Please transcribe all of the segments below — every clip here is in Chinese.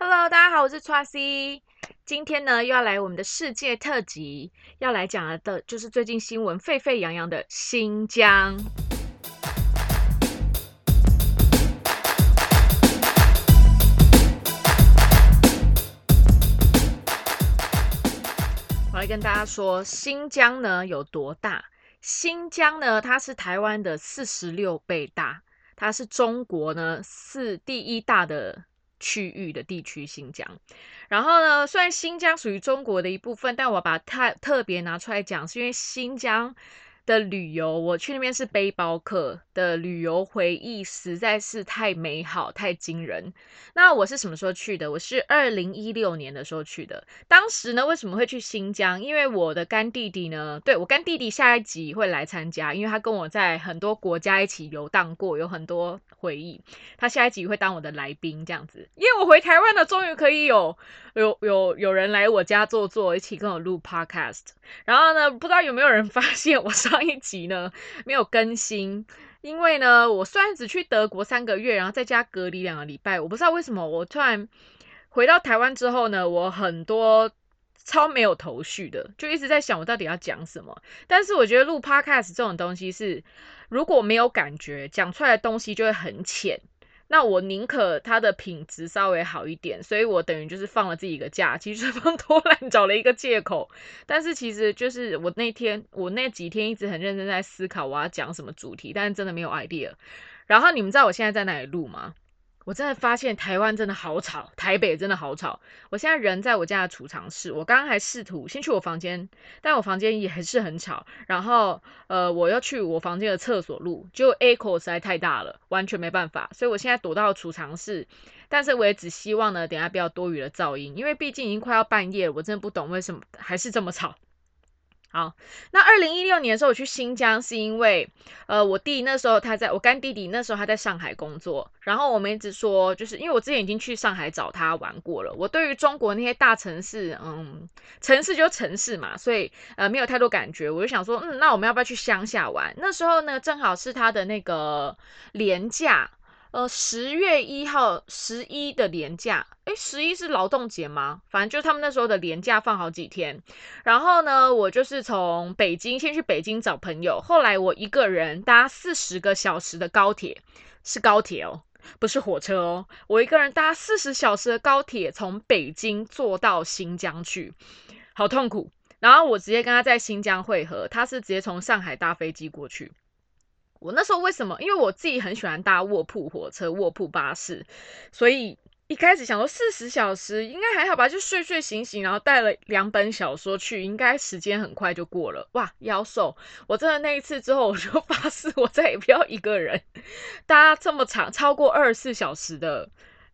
Hello，大家好，我是 Tracy。今天呢，又要来我们的世界特辑，要来讲的就是最近新闻沸沸扬扬的新疆。我来跟大家说，新疆呢有多大？新疆呢，它是台湾的四十六倍大，它是中国呢四第一大的。区域的地区新疆，然后呢，虽然新疆属于中国的一部分，但我把它特别拿出来讲，是因为新疆。的旅游，我去那边是背包客的旅游回忆实在是太美好、太惊人。那我是什么时候去的？我是二零一六年的时候去的。当时呢，为什么会去新疆？因为我的干弟弟呢，对我干弟弟下一集会来参加，因为他跟我在很多国家一起游荡过，有很多回忆。他下一集会当我的来宾，这样子。因为我回台湾了，终于可以有有有有人来我家坐坐，一起跟我录 podcast。然后呢，不知道有没有人 发现我上。一集呢没有更新，因为呢我虽然只去德国三个月，然后在家隔离两个礼拜，我不知道为什么我突然回到台湾之后呢，我很多超没有头绪的，就一直在想我到底要讲什么。但是我觉得录 podcast 这种东西是如果没有感觉，讲出来的东西就会很浅。那我宁可它的品质稍微好一点，所以我等于就是放了自己一个假，其 实放偷懒找了一个借口。但是其实就是我那天我那几天一直很认真在思考我要讲什么主题，但是真的没有 idea。然后你们知道我现在在哪里录吗？我真的发现台湾真的好吵，台北真的好吵。我现在人在我家的储藏室，我刚刚还试图先去我房间，但我房间也还是很吵。然后呃，我要去我房间的厕所录，就 echo 实在太大了，完全没办法。所以我现在躲到储藏室，但是我也只希望呢，等下不要多余的噪音，因为毕竟已经快要半夜，我真的不懂为什么还是这么吵。好，那二零一六年的时候我去新疆，是因为呃，我弟那时候他在我干弟弟那时候他在上海工作，然后我们一直说，就是因为我之前已经去上海找他玩过了，我对于中国那些大城市，嗯，城市就城市嘛，所以呃没有太多感觉，我就想说，嗯，那我们要不要去乡下玩？那时候呢，正好是他的那个廉价。呃，十月一号十一的年假，诶，十一是劳动节吗？反正就他们那时候的年假放好几天。然后呢，我就是从北京先去北京找朋友，后来我一个人搭四十个小时的高铁，是高铁哦，不是火车哦。我一个人搭四十小时的高铁从北京坐到新疆去，好痛苦。然后我直接跟他在新疆会合，他是直接从上海搭飞机过去。我那时候为什么？因为我自己很喜欢搭卧铺火车、卧铺巴士，所以一开始想说四十小时应该还好吧，就睡睡醒醒，然后带了两本小说去，应该时间很快就过了。哇，妖兽！我真的那一次之后，我就 发誓我再也不要一个人搭这么长、超过二十四小时的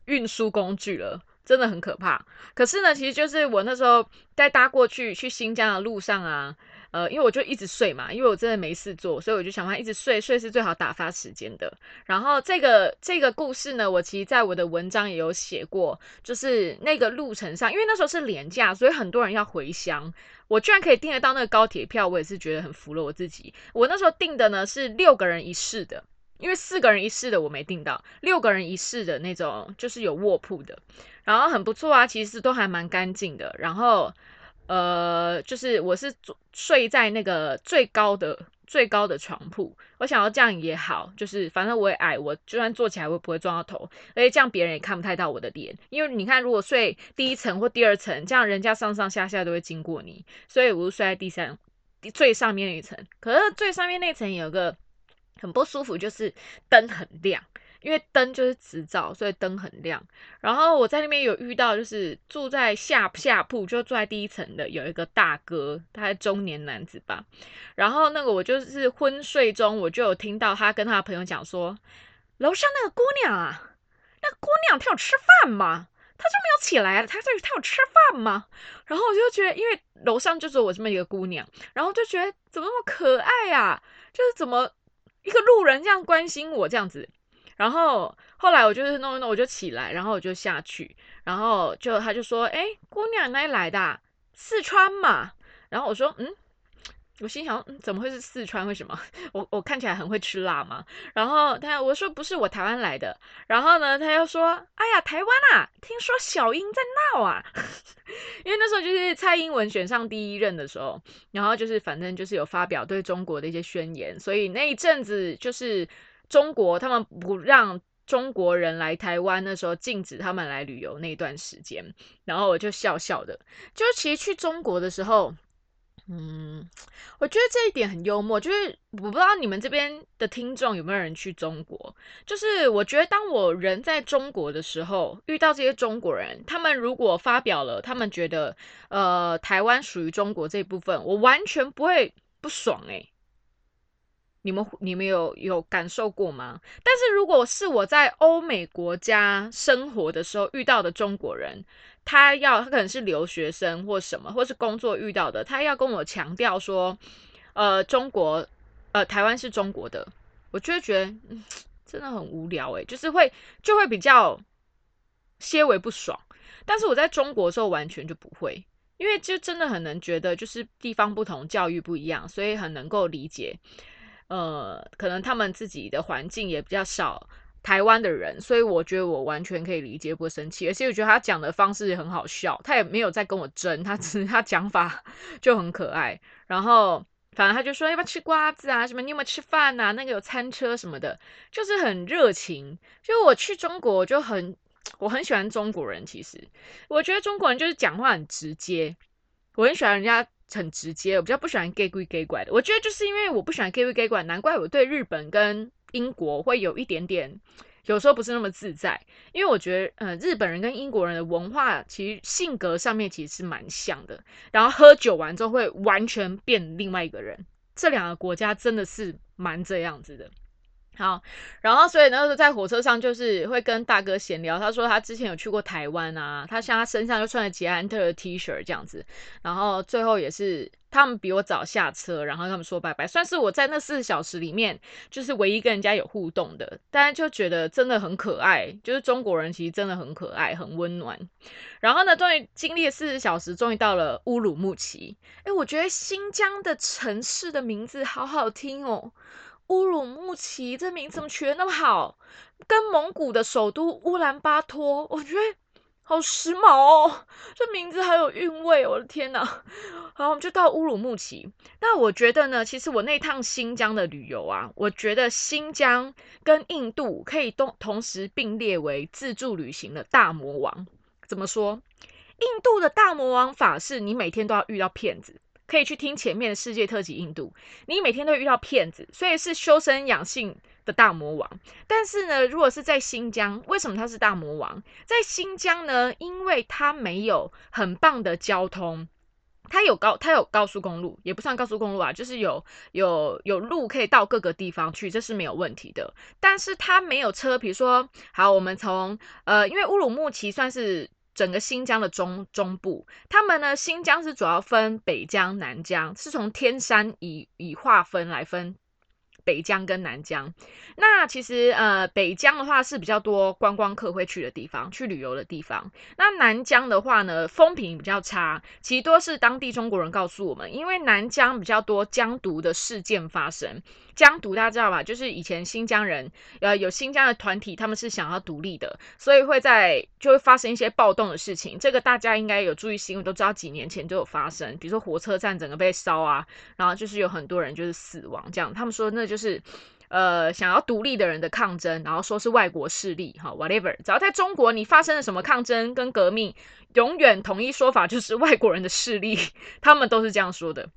运输工具了，真的很可怕。可是呢，其实就是我那时候在搭过去去新疆的路上啊。呃，因为我就一直睡嘛，因为我真的没事做，所以我就想办法一直睡，睡是最好打发时间的。然后这个这个故事呢，我其实在我的文章也有写过，就是那个路程上，因为那时候是廉价，所以很多人要回乡，我居然可以订得到那个高铁票，我也是觉得很服了我自己。我那时候订的呢是六个人一室的，因为四个人一室的我没订到，六个人一室的那种就是有卧铺的，然后很不错啊，其实都还蛮干净的，然后。呃，就是我是睡在那个最高的最高的床铺，我想要这样也好，就是反正我也矮，我就算坐起来我不会撞到头，而且这样别人也看不太到我的脸，因为你看如果睡第一层或第二层，这样人家上上下下都会经过你，所以我就睡在第三最上面那一层。可是最上面那层有个很不舒服，就是灯很亮。因为灯就是直照，所以灯很亮。然后我在那边有遇到，就是住在下下铺，就住在第一层的有一个大哥，他是中年男子吧。然后那个我就是昏睡中，我就有听到他跟他的朋友讲说，楼上那个姑娘啊，那个姑娘她有吃饭吗？她就没有起来，她在她有吃饭吗？然后我就觉得，因为楼上就是我这么一个姑娘，然后就觉得怎么那么可爱呀？就是怎么一个路人这样关心我这样子。然后后来我就是弄一弄，我就起来，然后我就下去，然后就他就说：“哎，姑娘哪里来的？四川嘛。”然后我说：“嗯，我心想，怎么会是四川？为什么？我我看起来很会吃辣吗？然后他我说不是，我台湾来的。然后呢，他又说，哎呀，台湾啊，听说小英在闹啊。因为那时候就是蔡英文选上第一任的时候，然后就是反正就是有发表对中国的一些宣言，所以那一阵子就是中国他们不让中国人来台湾，那时候禁止他们来旅游那段时间。然后我就笑笑的，就其实去中国的时候。嗯，我觉得这一点很幽默，就是我不知道你们这边的听众有没有人去中国。就是我觉得当我人在中国的时候，遇到这些中国人，他们如果发表了他们觉得呃台湾属于中国这一部分，我完全不会不爽诶。你们你们有有感受过吗？但是如果是我在欧美国家生活的时候遇到的中国人。他要，他可能是留学生或什么，或是工作遇到的，他要跟我强调说，呃，中国，呃，台湾是中国的，我就会觉得，真的很无聊诶，就是会就会比较些微不爽。但是我在中国的时候完全就不会，因为就真的很能觉得，就是地方不同，教育不一样，所以很能够理解，呃，可能他们自己的环境也比较少。台湾的人，所以我觉得我完全可以理解，不生气，而且我觉得他讲的方式也很好笑，他也没有在跟我争，他只是他讲法 就很可爱。然后反正他就说要不要吃瓜子啊，什么你有没有吃饭啊？那个有餐车什么的，就是很热情。就我去中国，我就很我很喜欢中国人。其实我觉得中国人就是讲话很直接，我很喜欢人家很直接，我比较不喜欢 gay 鬼 gay 怪的。我觉得就是因为我不喜欢 gay 鬼 gay 怪，难怪我对日本跟。英国会有一点点，有时候不是那么自在，因为我觉得，呃，日本人跟英国人的文化其实性格上面其实是蛮像的，然后喝酒完之后会完全变另外一个人，这两个国家真的是蛮这样子的。好，然后所以那时候在火车上就是会跟大哥闲聊，他说他之前有去过台湾啊，他像他身上就穿着捷安特的 T 恤这样子，然后最后也是他们比我早下车，然后他们说拜拜，算是我在那四十小时里面就是唯一跟人家有互动的，大家就觉得真的很可爱，就是中国人其实真的很可爱，很温暖。然后呢，终于经历了四十小时，终于到了乌鲁木齐。哎，我觉得新疆的城市的名字好好听哦。乌鲁木齐这名字怎么取得那么好？跟蒙古的首都乌兰巴托，我觉得好时髦哦。这名字好有韵味，我的天哪！好，我们就到乌鲁木齐。那我觉得呢，其实我那趟新疆的旅游啊，我觉得新疆跟印度可以都同时并列为自助旅行的大魔王。怎么说？印度的大魔王法是你每天都要遇到骗子。可以去听前面的世界特辑印度，你每天都遇到骗子，所以是修身养性的大魔王。但是呢，如果是在新疆，为什么他是大魔王？在新疆呢，因为他没有很棒的交通，他有高，他有高速公路，也不算高速公路啊，就是有有有路可以到各个地方去，这是没有问题的。但是他没有车，比如说，好，我们从呃，因为乌鲁木齐算是。整个新疆的中中部，他们呢，新疆是主要分北疆、南疆，是从天山以以划分来分。北疆跟南疆，那其实呃北疆的话是比较多观光客会去的地方，去旅游的地方。那南疆的话呢，风评比较差，其实都是当地中国人告诉我们，因为南疆比较多疆独的事件发生。疆独大家知道吧？就是以前新疆人呃有新疆的团体，他们是想要独立的，所以会在就会发生一些暴动的事情。这个大家应该有注意新闻，都知道几年前就有发生，比如说火车站整个被烧啊，然后就是有很多人就是死亡这样。他们说那就。是，呃，想要独立的人的抗争，然后说是外国势力，哈，whatever，只要在中国你发生了什么抗争跟革命，永远统一说法就是外国人的势力，他们都是这样说的。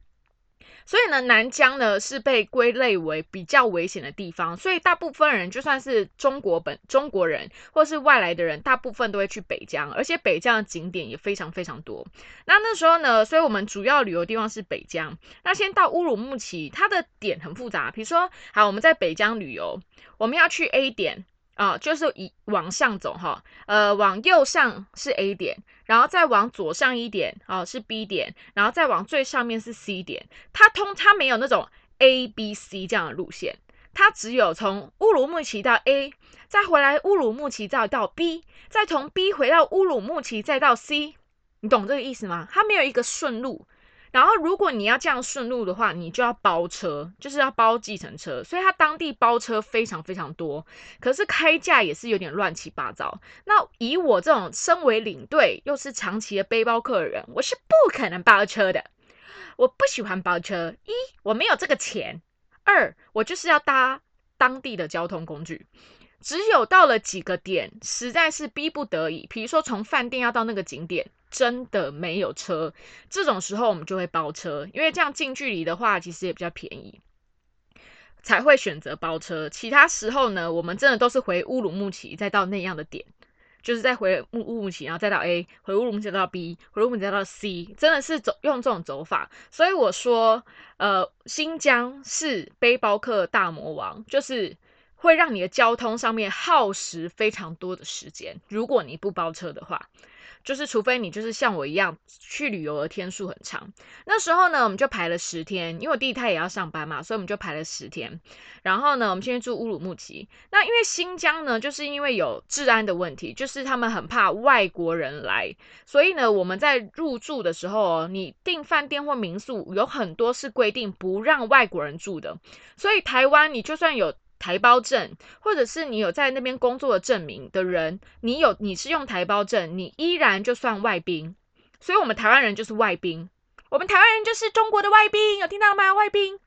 所以呢，南疆呢是被归类为比较危险的地方，所以大部分人就算是中国本中国人或是外来的人，大部分都会去北疆，而且北疆的景点也非常非常多。那那时候呢，所以我们主要旅游地方是北疆。那先到乌鲁木齐，它的点很复杂，比如说，好，我们在北疆旅游，我们要去 A 点。啊，就是一往上走哈，呃，往右上是 A 点，然后再往左上一点，哦，是 B 点，然后再往最上面是 C 点。它通它没有那种 A、B、C 这样的路线，它只有从乌鲁木齐到 A，再回来乌鲁木齐再到 B，再从 B 回到乌鲁木齐再到 C，你懂这个意思吗？它没有一个顺路。然后如果你要这样顺路的话，你就要包车，就是要包计程车，所以他当地包车非常非常多，可是开价也是有点乱七八糟。那以我这种身为领队又是长期的背包客人，我是不可能包车的。我不喜欢包车，一我没有这个钱，二我就是要搭当地的交通工具。只有到了几个点，实在是逼不得已，比如说从饭店要到那个景点，真的没有车，这种时候我们就会包车，因为这样近距离的话，其实也比较便宜，才会选择包车。其他时候呢，我们真的都是回乌鲁木齐，再到那样的点。就是再回乌乌鲁木齐，然后再到 A，回乌鲁木齐到 B，回乌鲁木齐再到 C，真的是走用这种走法。所以我说，呃，新疆是背包客大魔王，就是会让你的交通上面耗时非常多的时间。如果你不包车的话。就是除非你就是像我一样去旅游的天数很长，那时候呢我们就排了十天，因为我弟他也要上班嘛，所以我们就排了十天。然后呢，我们先住乌鲁木齐。那因为新疆呢，就是因为有治安的问题，就是他们很怕外国人来，所以呢，我们在入住的时候，你订饭店或民宿有很多是规定不让外国人住的。所以台湾你就算有。台胞证，或者是你有在那边工作的证明的人，你有你是用台胞证，你依然就算外宾。所以，我们台湾人就是外宾，我们台湾人就是中国的外宾，有听到吗？外宾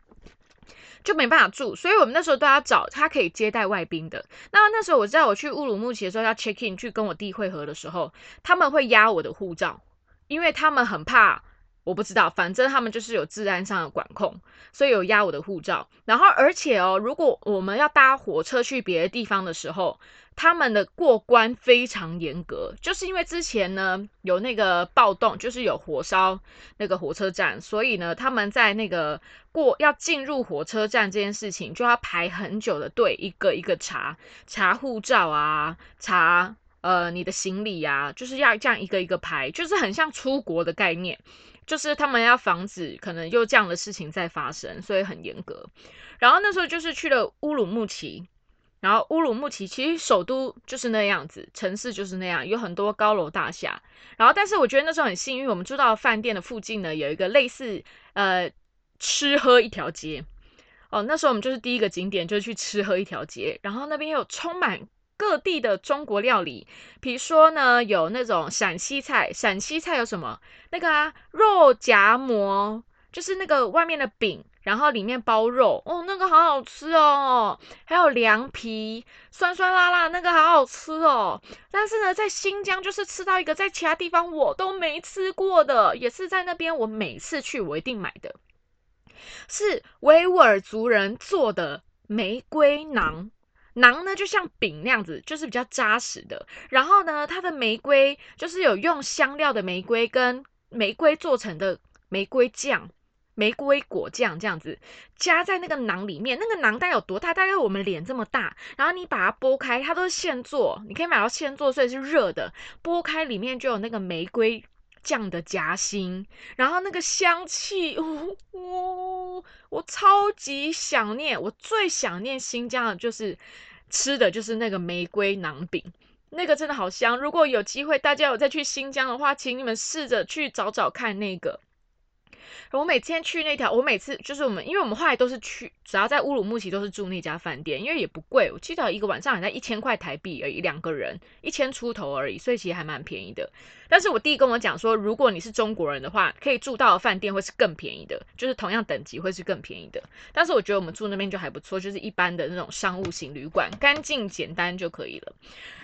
就没办法住，所以我们那时候都要找他可以接待外宾的。那那时候我知道我去乌鲁木齐的时候要 check in 去跟我弟会合的时候，他们会压我的护照，因为他们很怕。我不知道，反正他们就是有治安上的管控，所以有压我的护照。然后，而且哦，如果我们要搭火车去别的地方的时候，他们的过关非常严格，就是因为之前呢有那个暴动，就是有火烧那个火车站，所以呢他们在那个过要进入火车站这件事情就要排很久的队，一个一个查查护照啊，查呃你的行李呀，就是要这样一个一个排，就是很像出国的概念。就是他们要防止可能又这样的事情再发生，所以很严格。然后那时候就是去了乌鲁木齐，然后乌鲁木齐其实首都就是那样子，城市就是那样，有很多高楼大厦。然后但是我觉得那时候很幸运，我们住到饭店的附近呢，有一个类似呃吃喝一条街。哦，那时候我们就是第一个景点就是去吃喝一条街，然后那边有充满。各地的中国料理，比如说呢，有那种陕西菜。陕西菜有什么？那个啊，肉夹馍，就是那个外面的饼，然后里面包肉，哦，那个好好吃哦。还有凉皮，酸酸辣辣，那个好好吃哦。但是呢，在新疆就是吃到一个在其他地方我都没吃过的，也是在那边我每次去我一定买的，是维吾尔族人做的玫瑰馕。囊呢，就像饼那样子，就是比较扎实的。然后呢，它的玫瑰就是有用香料的玫瑰跟玫瑰做成的玫瑰酱、玫瑰果酱这样子，加在那个囊里面。那个囊大概有多大？大概我们脸这么大。然后你把它剥开，它都是现做，你可以买到现做，所以是热的。剥开里面就有那个玫瑰酱的夹心，然后那个香气，哦，我超级想念。我最想念新疆的就是。吃的就是那个玫瑰馕饼，那个真的好香。如果有机会，大家有再去新疆的话，请你们试着去找找看那个。我每天去那条，我每次就是我们，因为我们后来都是去，只要在乌鲁木齐都是住那家饭店，因为也不贵，我记得一个晚上好像一千块台币而已，两个人一千出头而已，所以其实还蛮便宜的。但是我弟跟我讲说，如果你是中国人的话，可以住到的饭店会是更便宜的，就是同样等级会是更便宜的。但是我觉得我们住那边就还不错，就是一般的那种商务型旅馆，干净简单就可以了。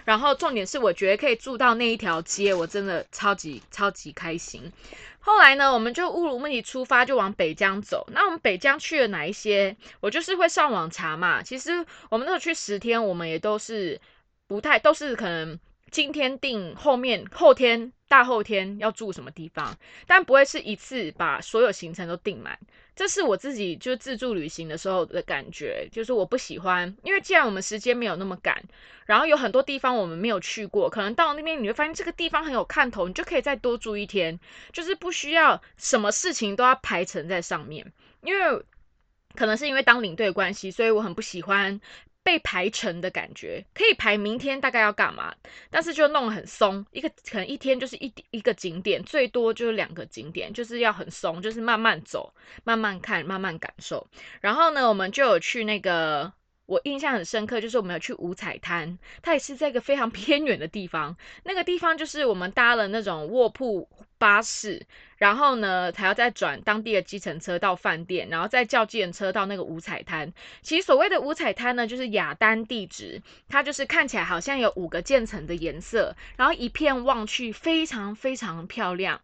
然后重点是，我觉得可以住到那一条街，我真的超级超级开心。后来呢，我们就乌鲁木齐出发，就往北疆走。那我们北疆去了哪一些？我就是会上网查嘛。其实我们那时候去十天，我们也都是不太都是可能今天定，后面后天。大后天要住什么地方，但不会是一次把所有行程都订满。这是我自己就自助旅行的时候的感觉，就是我不喜欢，因为既然我们时间没有那么赶，然后有很多地方我们没有去过，可能到那边你会发现这个地方很有看头，你就可以再多住一天，就是不需要什么事情都要排成在上面。因为可能是因为当领队关系，所以我很不喜欢。被排成的感觉，可以排明天大概要干嘛，但是就弄得很松，一个可能一天就是一一个景点，最多就是两个景点，就是要很松，就是慢慢走，慢慢看，慢慢感受。然后呢，我们就有去那个。我印象很深刻，就是我们有去五彩滩，它也是在一个非常 偏远的地方。那个地方就是我们搭了那种卧铺巴士，然后呢还要再转当地的计程车到饭店，然后再叫计程车到那个五彩滩。其实所谓的五彩滩呢，就是雅丹地质，它就是看起来好像有五个渐层的颜色，然后一片望去非常非常漂亮。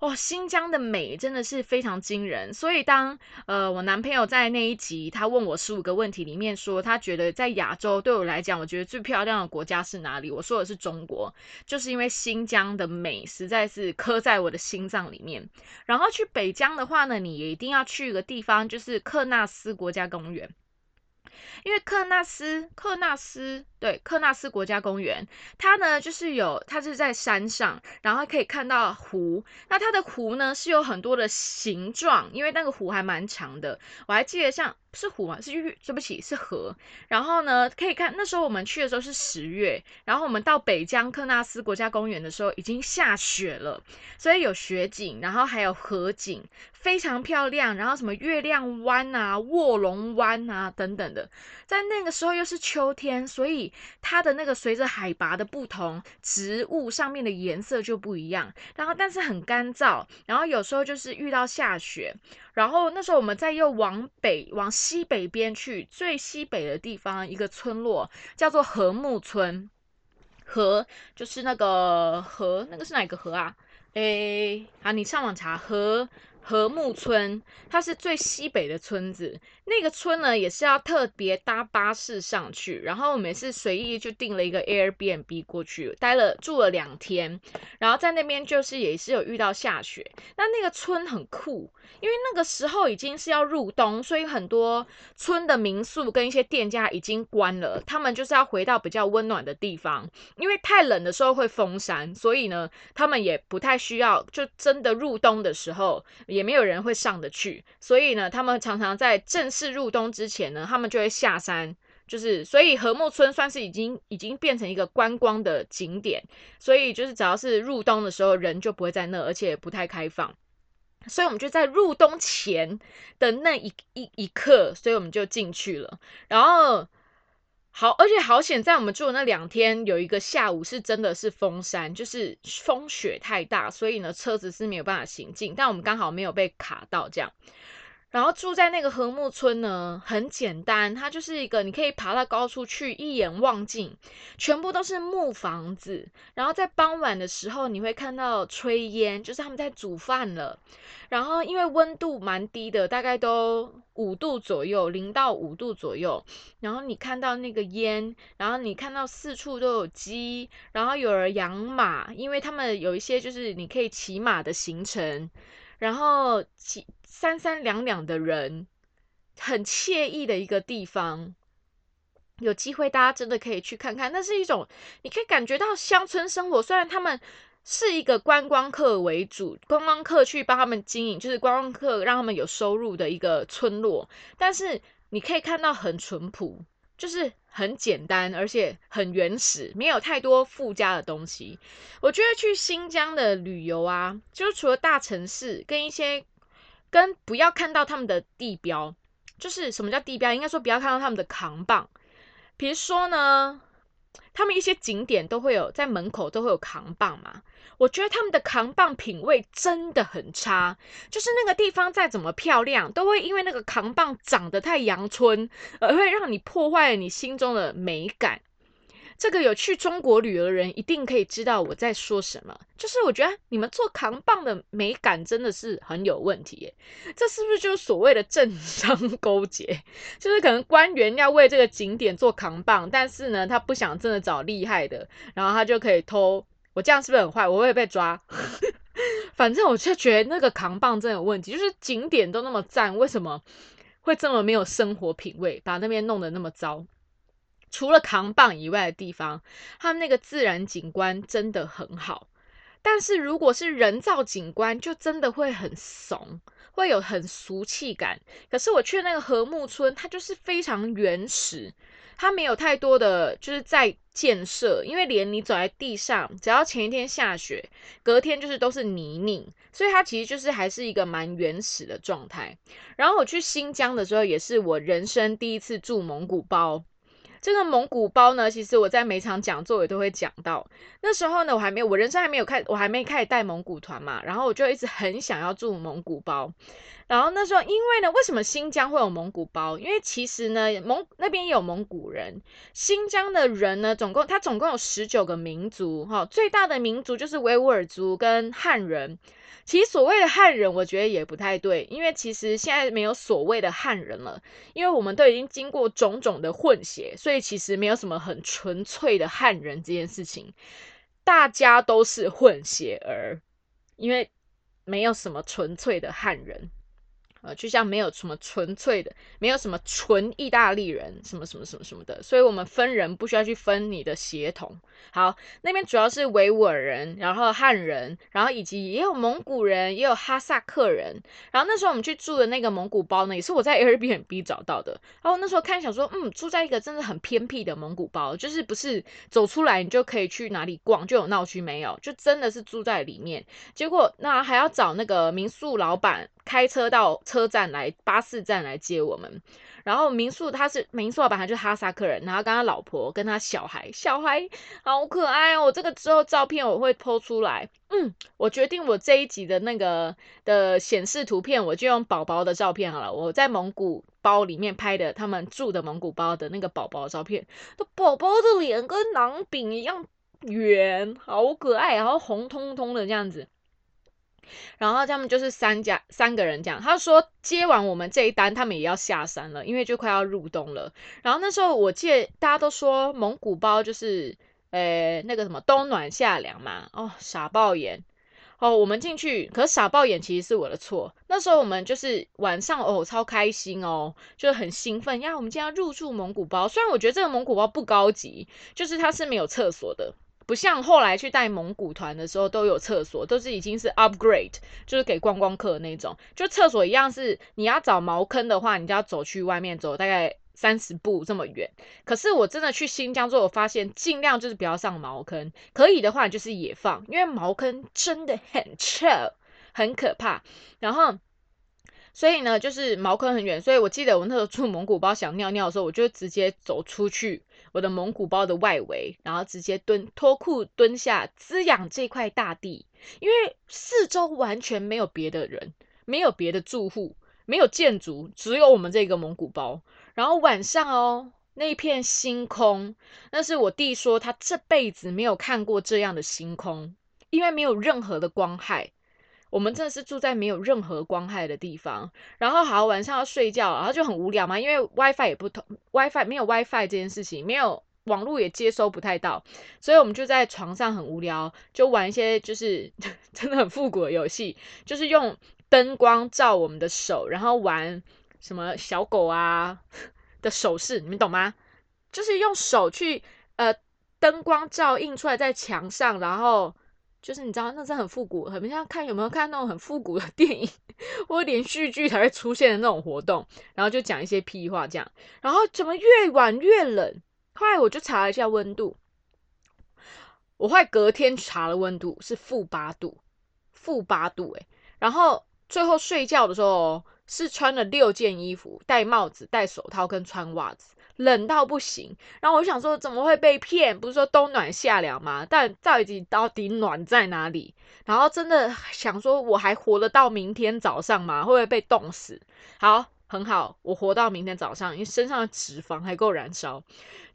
哇，新疆的美真的是非常惊人。所以当呃我男朋友在那一集他问我十五个问题里面说，他觉得在亚洲对我来讲，我觉得最漂亮的国家是哪里？我说的是中国，就是因为新疆的美实在是刻在我的心脏里面。然后去北疆的话呢，你也一定要去一个地方，就是克纳斯国家公园。因为克纳斯，克纳斯，对，克纳斯国家公园，它呢就是有，它是在山上，然后可以看到湖。那它的湖呢是有很多的形状，因为那个湖还蛮长的。我还记得像。是湖啊，是玉，对不起，是河。然后呢，可以看那时候我们去的时候是十月，然后我们到北疆克纳斯国家公园的时候已经下雪了，所以有雪景，然后还有河景，非常漂亮。然后什么月亮湾啊、卧龙湾啊等等的，在那个时候又是秋天，所以它的那个随着海拔的不同，植物上面的颜色就不一样。然后但是很干燥，然后有时候就是遇到下雪。然后那时候我们再又往北往西北边去，最西北的地方一个村落叫做禾木村，禾就是那个禾，那个是哪个禾啊？哎，啊，你上网查禾。禾木村，它是最西北的村子。那个村呢，也是要特别搭巴士上去。然后我们是随意就订了一个 Airbnb 过去，待了住了两天。然后在那边就是也是有遇到下雪。那那个村很酷，因为那个时候已经是要入冬，所以很多村的民宿跟一些店家已经关了。他们就是要回到比较温暖的地方，因为太冷的时候会封山，所以呢，他们也不太需要。就真的入冬的时候。也没有人会上得去，所以呢，他们常常在正式入冬之前呢，他们就会下山，就是所以禾木村算是已经已经变成一个观光的景点，所以就是只要是入冬的时候，人就不会在那，而且不太开放，所以我们就在入冬前的那一一一刻，所以我们就进去了，然后。好，而且好险，在我们住的那两天，有一个下午是真的是封山，就是风雪太大，所以呢车子是没有办法行进，但我们刚好没有被卡到这样。然后住在那个禾木村呢，很简单，它就是一个你可以爬到高处去一眼望尽，全部都是木房子。然后在傍晚的时候，你会看到炊烟，就是他们在煮饭了。然后因为温度蛮低的，大概都五度左右，零到五度左右。然后你看到那个烟，然后你看到四处都有鸡，然后有人养马，因为他们有一些就是你可以骑马的行程。然后骑三三两两的人，很惬意的一个地方。有机会大家真的可以去看看，那是一种你可以感觉到乡村生活。虽然他们是一个观光客为主，观光客去帮他们经营，就是观光客让他们有收入的一个村落，但是你可以看到很淳朴。就是很简单，而且很原始，没有太多附加的东西。我觉得去新疆的旅游啊，就是除了大城市跟一些跟不要看到他们的地标，就是什么叫地标？应该说不要看到他们的扛棒。比如说呢，他们一些景点都会有在门口都会有扛棒嘛。我觉得他们的扛棒品味真的很差，就是那个地方再怎么漂亮，都会因为那个扛棒长得太阳春，而会让你破坏了你心中的美感。这个有去中国旅游的人一定可以知道我在说什么。就是我觉得你们做扛棒的美感真的是很有问题耶，这是不是就是所谓的政商 勾结？就是可能官员要为这个景点做扛棒，但是呢，他不想真的找厉害的，然后他就可以偷。我这样是不是很坏？我会被抓。反正我就觉得那个扛棒真的有问题，就是景点都那么赞，为什么会这么没有生活品味，把那边弄得那么糟？除了扛棒以外的地方，他们那个自然景观真的很好。但是如果是人造景观，就真的会很怂，会有很俗气感。可是我去那个禾木村，它就是非常原始。它没有太多的就是在建设，因为连你走在地上，只要前一天下雪，隔天就是都是泥泞，所以它其实就是还是一个蛮原始的状态。然后我去新疆的时候，也是我人生第一次住蒙古包。这个蒙古包呢，其实我在每场讲座也都会讲到。那时候呢，我还没有，我人生还没有开，我还没开始带蒙古团嘛，然后我就一直很想要住蒙古包。然后那时候，因为呢，为什么新疆会有蒙古包？因为其实呢，蒙那边有蒙古人。新疆的人呢，总共他总共有十九个民族，哈，最大的民族就是维吾尔族跟汉人。其实所谓的汉人，我觉得也不太对，因为其实现在没有所谓的汉人了，因为我们都已经经过种种的混血，所以其实没有什么很纯粹的汉人这件事情，大家都是混血儿，因为没有什么纯粹的汉人。呃，就像没有什么纯粹的，没有什么纯意大利人，什么什么什么什么的，所以我们分人不需要去分你的血统。好，那边主要是维吾尔人，然后汉人，然后以及也有蒙古人，也有哈萨克人。然后那时候我们去住的那个蒙古包呢，也是我在 Airbnb 找到的。然后那时候看想说，嗯，住在一个真的很偏僻的蒙古包，就是不是走出来你就可以去哪里逛，就有闹区没有，就真的是住在里面。结果那还要找那个民宿老板。开车到车站来，巴士站来接我们。然后民宿他是民宿老板，他就是哈萨克人，然后跟他老婆跟他小孩，小孩好可爱哦。这个之后照片我会剖出来。嗯，我决定我这一集的那个的显示图片，我就用宝宝的照片好了。我在蒙古包里面拍的他们住的蒙古包的那个宝宝照片，宝宝的脸跟馕饼一样圆，好可爱，然后红彤彤的这样子。然后他们就是三家三个人这样，他说接完我们这一单，他们也要下山了，因为就快要入冬了。然后那时候我记得大家都说蒙古包就是，呃，那个什么冬暖夏凉嘛。哦，傻爆眼。哦，我们进去，可是傻爆眼其实是我的错。那时候我们就是晚上哦，超开心哦，就很兴奋呀。我们今天要入住蒙古包，虽然我觉得这个蒙古包不高级，就是它是没有厕所的。不像后来去带蒙古团的时候都有厕所，都是已经是 upgrade，就是给观光客那种。就厕所一样是你要找茅坑的话，你就要走去外面走大概三十步这么远。可是我真的去新疆之后，我发现尽量就是不要上茅坑，可以的话就是野放，因为茅坑真的很臭，很可怕。然后。所以呢，就是茅坑很远，所以我记得我那时候住蒙古包想尿尿的时候，我就直接走出去我的蒙古包的外围，然后直接蹲脱裤蹲下滋养这块大地，因为四周完全没有别的人，没有别的住户，没有建筑，只有我们这个蒙古包。然后晚上哦，那一片星空，那是我弟说他这辈子没有看过这样的星空，因为没有任何的光害。我们真的是住在没有任何光害的地方，然后好晚上要睡觉，然后就很无聊嘛，因为 WiFi 也不通，WiFi 没有 WiFi 这件事情，没有网络也接收不太到，所以我们就在床上很无聊，就玩一些就是 真的很复古的游戏，就是用灯光照我们的手，然后玩什么小狗啊的手势，你们懂吗？就是用手去呃灯光照映出来在墙上，然后。就是你知道，那是很复古，很像看有没有看那种很复古的 电影或连续剧才会出现的那种活动，然后就讲一些屁话这样，然后怎么越晚越冷？后来我就查了一下温度，我后来隔天查了温度是负八度，负八度诶，然后最后睡觉的时候是穿了六件衣服，戴帽子、戴手套跟穿袜子。冷到不行，然后我想说怎么会被骗？不是说冬暖夏凉吗？但到底到底暖在哪里？然后真的想说我还活得到明天早上吗？会不会被冻死？好，很好，我活到明天早上，因为身上的脂肪还够燃烧。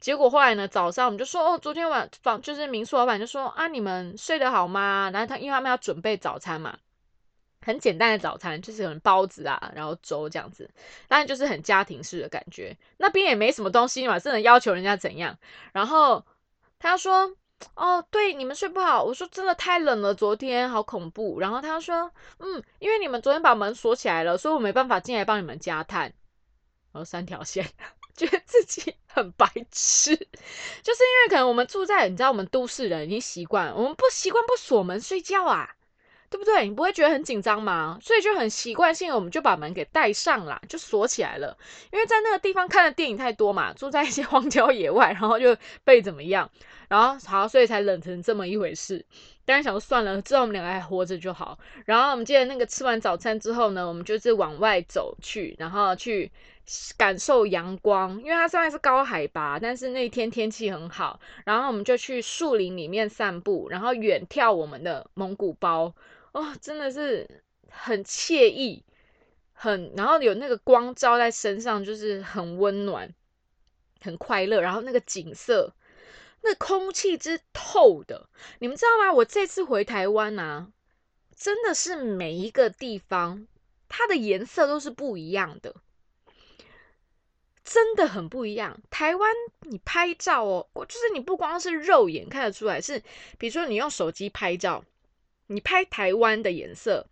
结果后来呢，早上我们就说哦，昨天晚房就是民宿老板就说啊，你们睡得好吗？然后他因为他们要准备早餐嘛。很简单的早餐，就是可能包子啊，然后粥这样子，当然就是很家庭式的感觉。那边也没什么东西嘛，真的要求人家怎样？然后他说：“哦，对，你们睡不好。”我说：“真的太冷了，昨天好恐怖。”然后他说：“嗯，因为你们昨天把门锁起来了，所以我没办法进来帮你们加炭。”然后三条线，觉得自己很白痴，就是因为可能我们住在你知道，我们都市人已经习惯，我们不习惯不锁门睡觉啊。对不对？你不会觉得很紧张吗？所以就很习惯性，我们就把门给带上了，就锁起来了。因为在那个地方看的电影太多嘛，住在一些 荒郊野外，然后就被怎么样，然后好，所以才冷成这么一回事。但是想说算了，知道我们两个还活着就好。然后我们记得那个吃完早餐之后呢，我们就是往外走去，然后去感受阳光，因为它虽然是高海拔，但是那天天气很好。然后我们就去树林里面散步，然后远眺我们的蒙古包，哦，真的是很惬意，很然后有那个光照在身上，就是很温暖，很快乐。然后那个景色。那空气之透的，你们知道吗？我这次回台湾啊，真的是每一个地方它的颜色都是不一样的，真的很不一样。台湾你拍照哦，就是你不光是肉眼看得出来，是比如说你用手机拍照，你拍台湾的颜色，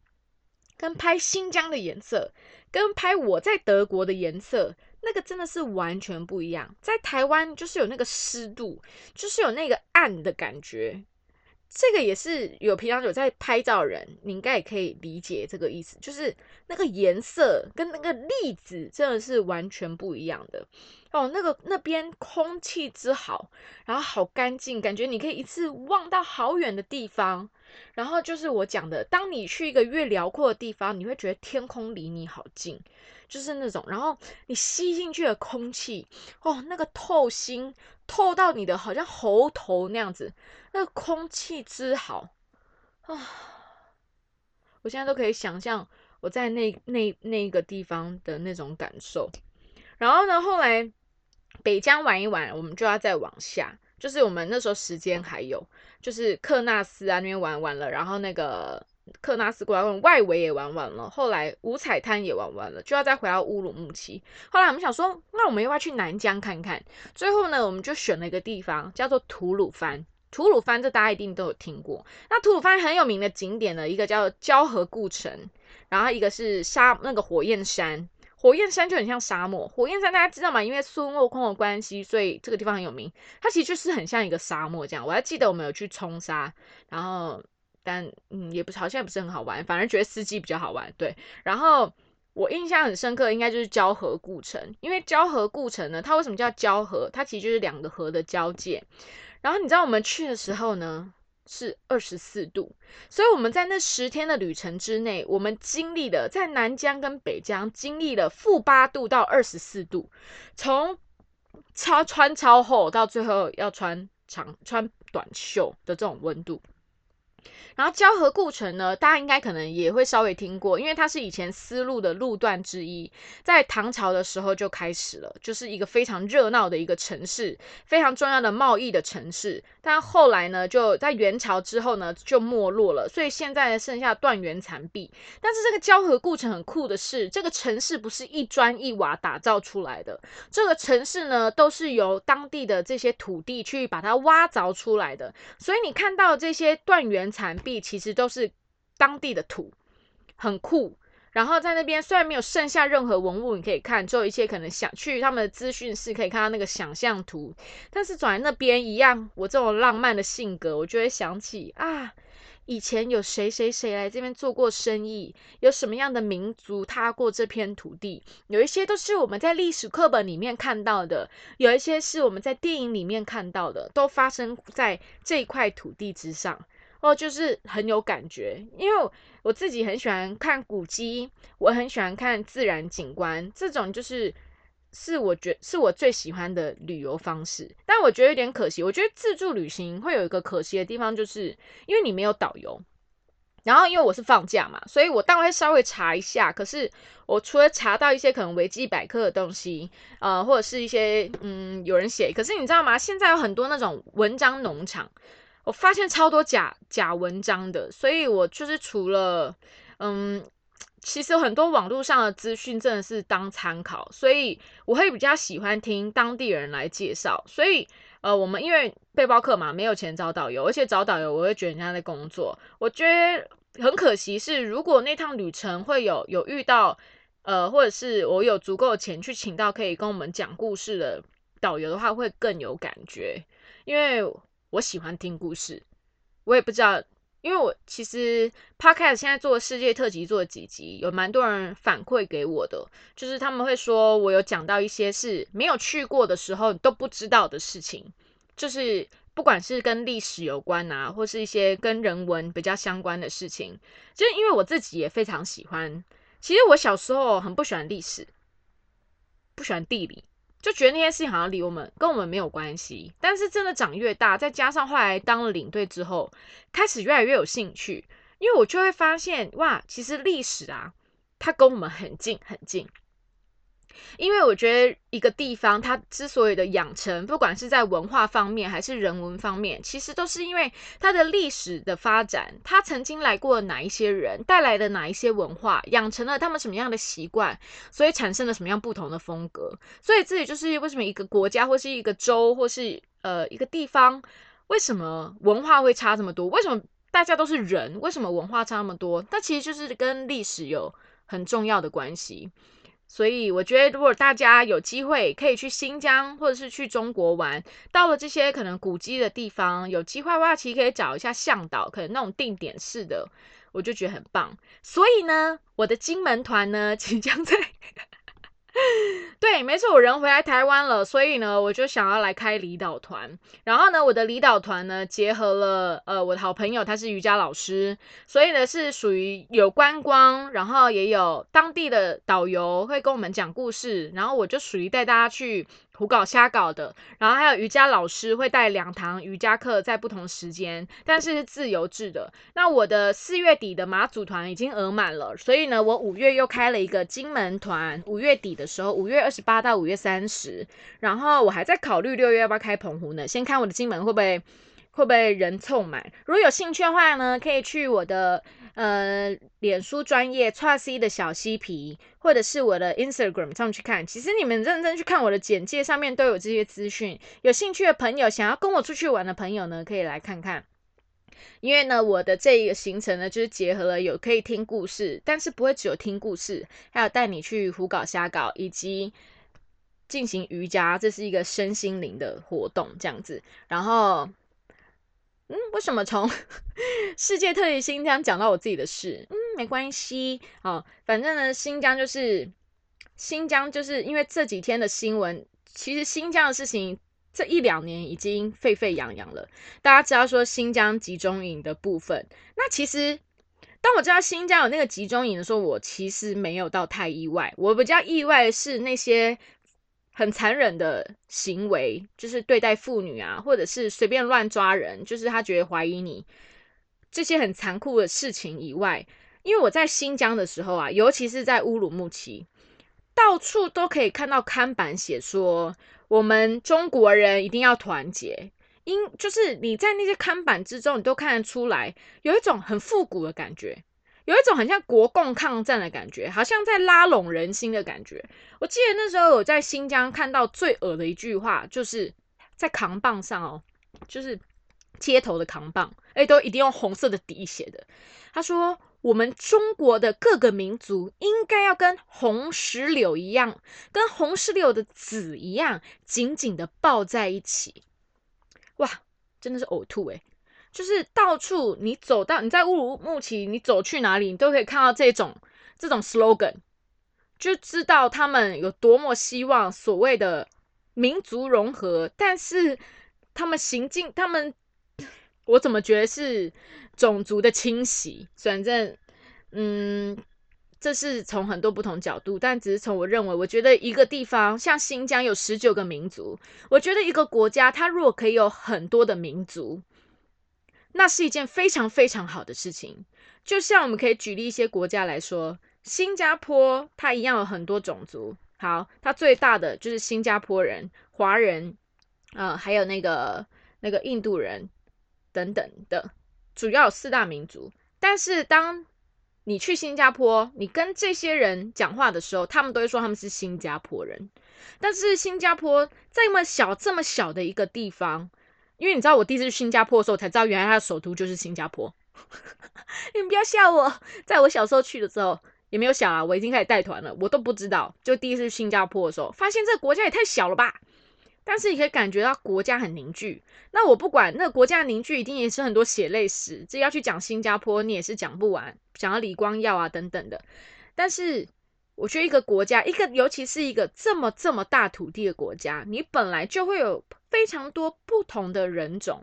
跟拍新疆的颜色，跟拍我在德国的颜色。那个真的是完全不一样，在台湾就是有那个湿度，就是有那个暗的感觉。这个也是有平常有在拍照人，你应该也可以理解这个意思，就是那个颜色跟那个粒子真的是完全不一样的哦。那个那边空气之好，然后好干净，感觉你可以一次望到好远的地方。然后就是我讲的，当你去一个越辽阔的地方，你会觉得天空离你好近。就是那种，然后你吸进去的空气，哦，那个透心透到你的好像喉头那样子，那个空气之好啊！我现在都可以想象我在那那那个地方的那种感受。然后呢，后来北疆玩一玩，我们就要再往下，就是我们那时候时间还有，就是克纳斯啊那边玩完了，然后那个。克纳斯国家公园外围也玩完了，后来五彩滩也玩完了，就要再回到乌鲁木齐。后来我们想说，那我们要不要去南疆看看？最后呢，我们就选了一个地方，叫做吐鲁番。吐鲁番这大家一定都有听过。那吐鲁番很有名的景点呢，一个叫交河故城，然后一个是沙那个火焰山。火焰山就很像沙漠。火焰山大家知道吗？因为孙悟空的关系，所以这个地方很有名。它其实就是很像一个沙漠这样。我还记得我们有去冲沙，然后。但嗯，也不是，好像也不是很好玩，反而觉得司机比较好玩。对，然后我印象很深刻，应该就是交河故城，因为交河故城呢，它为什么叫交河？它其实就是两个河的交界。然后你知道我们去的时候呢，是二十四度，所以我们在那十天的旅程之内，我们经历了在南疆跟北疆经历了负八度到二十四度，从超穿超厚到最后要穿长穿短袖的这种温度。然后交河故城呢，大家应该可能也会稍微听过，因为它是以前丝路的路段之一，在唐朝的时候就开始了，就是一个非常热闹的一个城市，非常重要的贸易的城市。但后来呢，就在元朝之后呢，就没落了，所以现在剩下断垣残壁。但是这个交河故城很酷的是，这个城市不是一砖一瓦打造出来的，这个城市呢，都是由当地的这些土地去把它挖凿出来的，所以你看到这些断垣残壁，其实都是当地的土，很酷。然后在那边虽然没有剩下任何文物，你可以看，只有一些可能想去他们的资讯室可以看到那个想象图，但是走在那边一样，我这种浪漫的性格，我就会想起啊，以前有谁谁谁来这边做过生意，有什么样的民族踏过这片土地，有一些都是我们在历史课本里面看到的，有一些是我们在电影里面看到的，都发生在这块土地之上。哦，就是很有感觉，因为我自己很喜欢看古迹，我很喜欢看自然景观，这种就是是我觉是我最喜欢的旅游方式。但我觉得有点可惜，我觉得自助旅行会有一个可惜的地方，就是因为你没有导游。然后因为我是放假嘛，所以我当然会稍微查一下。可是我除了查到一些可能维基百科的东西，呃，或者是一些嗯有人写，可是你知道吗？现在有很多那种文章农场。我发现超多假假文章的，所以我就是除了，嗯，其实很多网络上的资讯真的是当参考，所以我会比较喜欢听当地人来介绍。所以，呃，我们因为背包客嘛，没有钱找导游，而且找导游我会觉得人家在工作，我觉得很可惜。是如果那趟旅程会有有遇到，呃，或者是我有足够的钱去请到可以跟我们讲故事的导游的话，会更有感觉，因为。我喜欢听故事，我也不知道因为我其实 podcast 现在做世界特辑做了几集，有蛮多人反馈给我的，就是他们会说我有讲到一些是没有去过的时候都不知道的事情，就是不管是跟历史有关啊，或是一些跟人文比较相关的事情，就是因为我自己也非常喜欢。其实我小时候很不喜欢历史，不喜欢地理。就觉得那些事情好像离我们跟我们没有关系，但是真的长越大，再加上后来当了领队之后，开始越来越有兴趣，因为我就会发现哇，其实历史啊，它跟我们很近很近。因为我觉得一个地方它之所以的养成，不管是在文化方面还是人文方面，其实都是因为它的历史的发展，它曾经来过哪一些人，带来的哪一些文化，养成了他们什么样的习惯，所以产生了什么样不同的风格。所以这里就是为什么一个国家或是一个州或是呃一个地方，为什么文化会差这么多？为什么大家都是人？为什么文化差那么多？那其实就是跟历史有很重要的关系。所以我觉得，如果大家有机会可以去新疆或者是去中国玩，到了这些可能古迹的地方，有机会的话，其实可以找一下向导，可能那种定点式的，我就觉得很棒。所以呢，我的金门团呢，即将在。对，没错，我人回来台湾了，所以呢，我就想要来开离岛团。然后呢，我的离岛团呢，结合了呃，我的好朋友，他是瑜伽老师，所以呢是属于有观光，然后也有当地的导游会跟我们讲故事，然后我就属于带大家去。胡搞瞎搞的，然后还有瑜伽老师会带两堂瑜伽课，在不同时间，但是是自由制的。那我的四月底的马祖团已经额满了，所以呢，我五月又开了一个金门团，五月底的时候，五月二十八到五月三十，然后我还在考虑六月要不要开澎湖呢？先看我的金门会不会会不会人凑满。如果有兴趣的话呢，可以去我的。呃，脸书专业 t r C 的小嬉皮，或者是我的 Instagram 上去看。其实你们认真去看我的简介，上面都有这些资讯。有兴趣的朋友，想要跟我出去玩的朋友呢，可以来看看。因为呢，我的这一个行程呢，就是结合了有可以听故事，但是不会只有听故事，还有带你去胡搞瞎搞，以及进行瑜伽，这是一个身心灵的活动，这样子。然后。嗯，为什么从 世界特别新疆讲到我自己的事？嗯，没关系啊，反正呢，新疆就是新疆，就是因为这几天的新闻，其实新疆的事情这一两年已经沸沸扬扬了。大家知道说新疆集中营的部分，那其实当我知道新疆有那个集中营的时候，我其实没有到太意外。我比较意外的是那些。很残忍的行为，就是对待妇女啊，或者是随便乱抓人，就是他觉得怀疑你这些很残酷的事情以外，因为我在新疆的时候啊，尤其是在乌鲁木齐，到处都可以看到看板写说，我们中国人一定要团结，因就是你在那些看板之中，你都看得出来，有一种很复古的感觉。有一种很像国共抗战的感觉，好像在拉拢人心的感觉。我记得那时候我在新疆看到最恶的一句话，就是在扛棒上哦，就是街头的扛棒，哎，都一定用红色的底写的。他说：“我们中国的各个民族应该要跟红石榴一样，跟红石榴的籽一样，紧紧的抱在一起。”哇，真的是呕吐哎！就是到处你走到你在乌鲁木齐，你走去哪里，你都可以看到这种这种 slogan，就知道他们有多么希望所谓的民族融合，但是他们行进，他们我怎么觉得是种族的清洗？反正，嗯，这是从很多不同角度，但只是从我认为，我觉得一个地方像新疆有十九个民族，我觉得一个国家它如果可以有很多的民族。那是一件非常非常好的事情。就像我们可以举例一些国家来说，新加坡它一样有很多种族。好，它最大的就是新加坡人、华人，呃，还有那个那个印度人等等的，主要有四大民族。但是当你去新加坡，你跟这些人讲话的时候，他们都会说他们是新加坡人。但是新加坡这么小、这么小的一个地方。因为你知道，我第一次去新加坡的时候，才知道原来它的首都就是新加坡。你们不要笑我，在我小时候去的时候也没有想啊，我已经开始带团了，我都不知道。就第一次去新加坡的时候，发现这个国家也太小了吧！但是你可以感觉到国家很凝聚。那我不管那个国家凝聚，一定也是很多血泪史。这要去讲新加坡，你也是讲不完，讲到李光耀啊等等的。但是我觉得一个国家，一个尤其是一个这么这么大土地的国家，你本来就会有非常多不同的人种。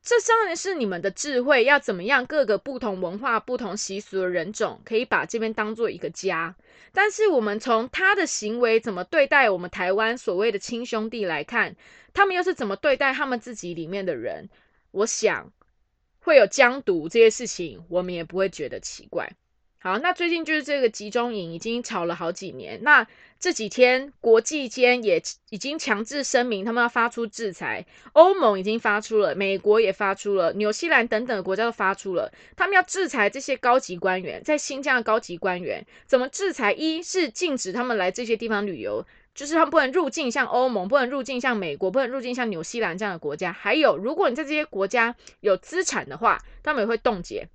这当然是你们的智慧，要怎么样各个不同文化、不同习俗的人种可以把这边当做一个家。但是我们从他的行为怎么对待我们台湾所谓的亲兄弟来看，他们又是怎么对待他们自己里面的人？我想会有疆独这些事情，我们也不会觉得奇怪。好，那最近就是这个集中营已经吵了好几年。那这几天国际间也已经强制声明，他们要发出制裁。欧盟已经发出了，美国也发出了，纽西兰等等的国家都发出了，他们要制裁这些高级官员，在新疆的高级官员怎么制裁？一是禁止他们来这些地方旅游，就是他们不能入境像欧盟，不能入境像美国，不能入境像纽西兰这样的国家。还有，如果你在这些国家有资产的话，他们也会冻结。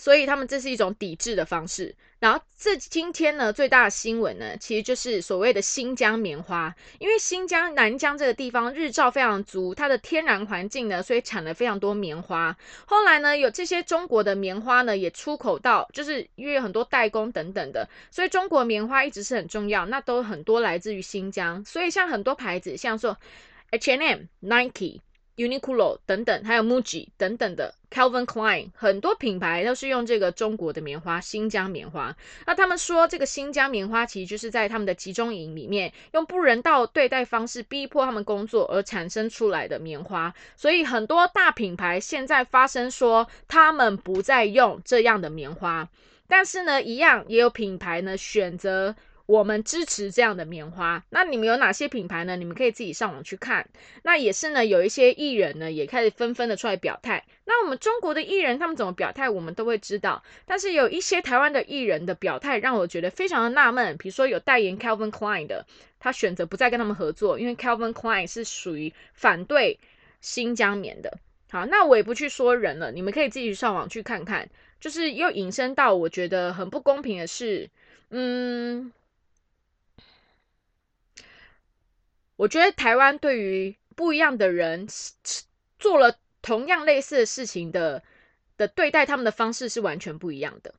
所以他们这是一种抵制的方式。然后这今天呢，最大的新闻呢，其实就是所谓的新疆棉花。因为新疆南疆这个地方日照非常足，它的天然环境呢，所以产了非常多棉花。后来呢，有这些中国的棉花呢，也出口到，就是因为很多代工等等的，所以中国棉花一直是很重要。那都很多来自于新疆。所以像很多牌子，像说 H&M、Nike。Uniqlo 等等，还有 Muji 等等的 Calvin Klein，很多品牌都是用这个中国的棉花，新疆棉花。那他们说，这个新疆棉花其实就是在他们的集中营里面，用不人道对待方式逼迫他们工作而产生出来的棉花。所以很多大品牌现在发声说，他们不再用这样的棉花。但是呢，一样也有品牌呢选择。我们支持这样的棉花。那你们有哪些品牌呢？你们可以自己上网去看。那也是呢，有一些艺人呢也开始纷纷的出来表态。那我们中国的艺人他们怎么表态，我们都会知道。但是有一些台湾的艺人的表态让我觉得非常的纳闷。比如说有代言 Calvin Klein 的，他选择不再跟他们合作，因为 Calvin Klein 是属于反对新疆棉的。好，那我也不去说人了，你们可以自己上网去看看。就是又引申到我觉得很不公平的是，嗯。我觉得台湾对于不一样的人做了同样类似的事情的的对待，他们的方式是完全不一样的。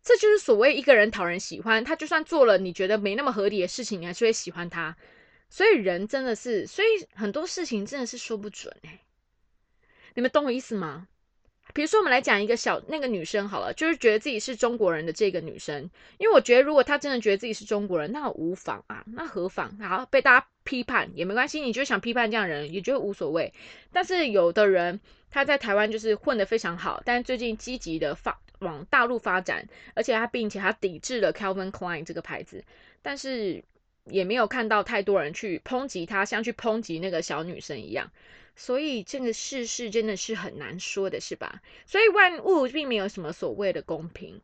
这就是所谓一个人讨人喜欢，他就算做了你觉得没那么合理的事情，你还是会喜欢他。所以人真的是，所以很多事情真的是说不准哎。你们懂我意思吗？比如说，我们来讲一个小那个女生好了，就是觉得自己是中国人的这个女生，因为我觉得如果她真的觉得自己是中国人，那无妨啊，那何妨？好被大家批判也没关系，你就想批判这样人，也觉得无所谓。但是有的人他在台湾就是混得非常好，但最近积极的发往大陆发展，而且他并且他抵制了 Calvin Klein 这个牌子，但是也没有看到太多人去抨击他，像去抨击那个小女生一样。所以这个世事真的是很难说的，是吧？所以万物并没有什么所谓的公平，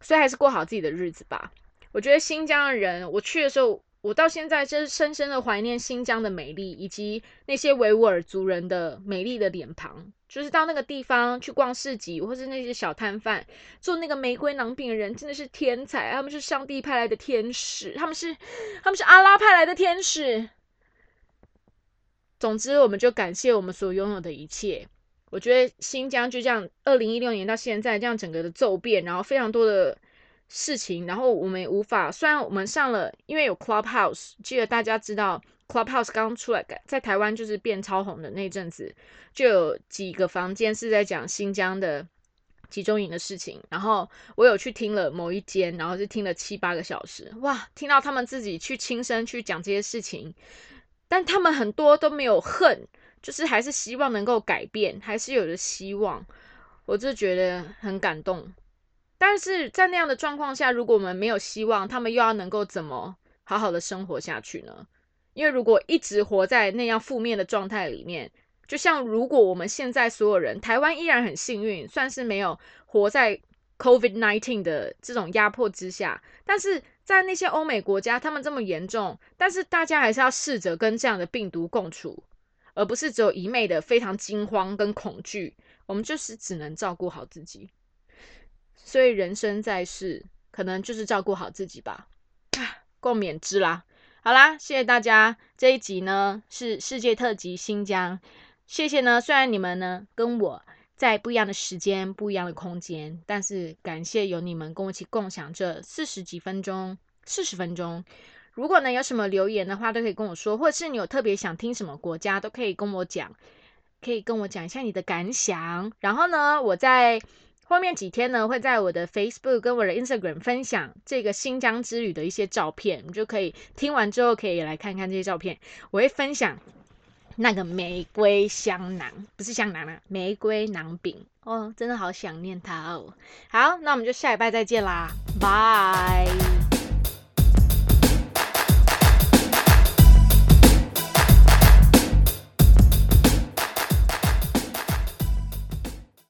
所以还是过好自己的日子吧。我觉得新疆人，我去的时候，我到现在真是深深的怀念新疆的美丽，以及那些维吾尔族人的美丽的脸庞。就是到那个地方去逛市集，或是那些小摊贩做那个玫瑰囊饼的人，真的是天才，他们是上帝派来的天使，他们是他们是阿拉派来的天使。总之，我们就感谢我们所拥有的一切。我觉得新疆就这样，二零一六年到现在这样整个的骤变，然后非常多的事情，然后我们也无法。虽然我们上了，因为有 Clubhouse，记得大家知道 Clubhouse 刚出来，在台湾就是变超红的那阵子，就有几个房间是在讲新疆的集中营的事情。然后我有去听了某一间，然后是听了七八个小时，哇，听到他们自己去亲身去讲这些事情。但他们很多都没有恨，就是还是希望能够改变，还是有着希望，我就觉得很感动。但是在那样的状况下，如果我们没有希望，他们又要能够怎么好好的生活下去呢？因为如果一直活在那样负面的状态里面，就像如果我们现在所有人，台湾依然很幸运，算是没有活在 COVID nineteen 的这种压迫之下，但是。在那些欧美国家，他们这么严重，但是大家还是要试着跟这样的病毒共处，而不是只有一昧的非常惊慌跟恐惧。我们就是只能照顾好自己，所以人生在世，可能就是照顾好自己吧。共勉之啦。好啦，谢谢大家。这一集呢是世界特辑新疆，谢谢呢。虽然你们呢跟我在不一样的时间、不一样的空间，但是感谢有你们跟我一起共享这四十几分钟、四十分钟。如果呢有什么留言的话，都可以跟我说，或者是你有特别想听什么国家，都可以跟我讲，可以跟我讲一下你的感想。然后呢，我在后面几天呢，会在我的 Facebook 跟我的 Instagram 分享这个新疆之旅的一些照片，你就可以听完之后可以来看看这些照片。我会分享那个玫瑰香囊，不是香囊啊，玫瑰囊饼哦，真的好想念它哦。好，那我们就下礼拜再见啦，拜。